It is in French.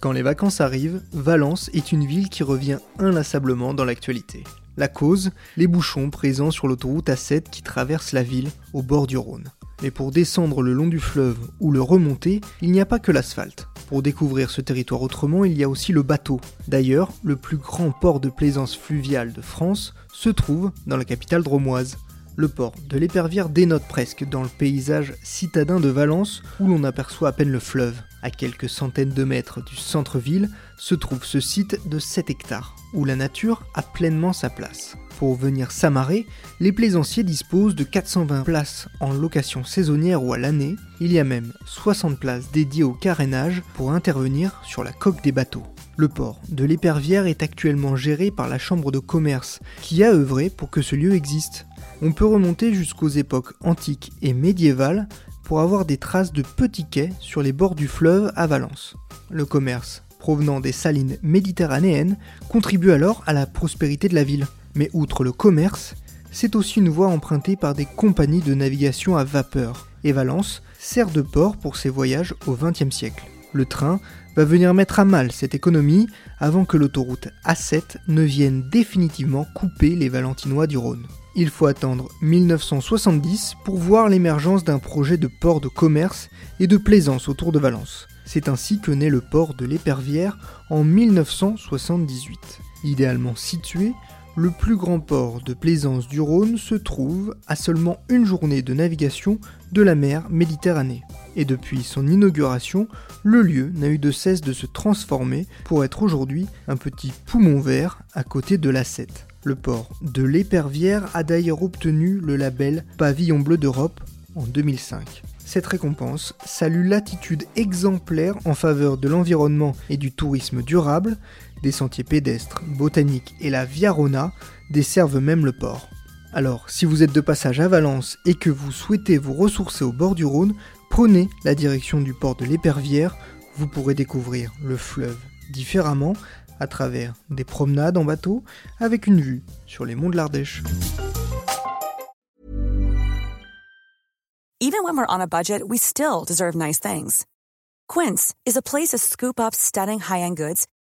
Quand les vacances arrivent, Valence est une ville qui revient inlassablement dans l'actualité. La cause, les bouchons présents sur l'autoroute A7 qui traverse la ville au bord du Rhône. Mais pour descendre le long du fleuve ou le remonter, il n'y a pas que l'asphalte. Pour découvrir ce territoire autrement, il y a aussi le bateau. D'ailleurs, le plus grand port de plaisance fluviale de France se trouve dans la capitale dromoise. Le port de l'Épervière dénote presque dans le paysage citadin de Valence où l'on aperçoit à peine le fleuve. À quelques centaines de mètres du centre-ville se trouve ce site de 7 hectares, où la nature a pleinement sa place. Pour venir s'amarrer, les plaisanciers disposent de 420 places en location saisonnière ou à l'année. Il y a même 60 places dédiées au carénage pour intervenir sur la coque des bateaux. Le port de l'Épervière est actuellement géré par la Chambre de commerce, qui a œuvré pour que ce lieu existe. On peut remonter jusqu'aux époques antiques et médiévales pour avoir des traces de petits quais sur les bords du fleuve à Valence. Le commerce, provenant des salines méditerranéennes, contribue alors à la prospérité de la ville. Mais outre le commerce, c'est aussi une voie empruntée par des compagnies de navigation à vapeur, et Valence sert de port pour ses voyages au XXe siècle. Le train va venir mettre à mal cette économie avant que l'autoroute A7 ne vienne définitivement couper les Valentinois du Rhône. Il faut attendre 1970 pour voir l'émergence d'un projet de port de commerce et de plaisance autour de Valence. C'est ainsi que naît le port de l'Épervière en 1978. Idéalement situé, le plus grand port de plaisance du Rhône se trouve à seulement une journée de navigation de la mer Méditerranée. Et depuis son inauguration, le lieu n'a eu de cesse de se transformer pour être aujourd'hui un petit poumon vert à côté de l'A7. Le port de l'Épervière a d'ailleurs obtenu le label Pavillon bleu d'Europe en 2005. Cette récompense salue l'attitude exemplaire en faveur de l'environnement et du tourisme durable. Des sentiers pédestres, botaniques et la Via Rona desservent même le port. Alors, si vous êtes de passage à Valence et que vous souhaitez vous ressourcer au bord du Rhône, prenez la direction du port de l'Épervière. Vous pourrez découvrir le fleuve différemment à travers des promenades en bateau avec une vue sur les monts de l'Ardèche. Even when we're on a budget, we still deserve nice things. Quince is a place to scoop up stunning high-end goods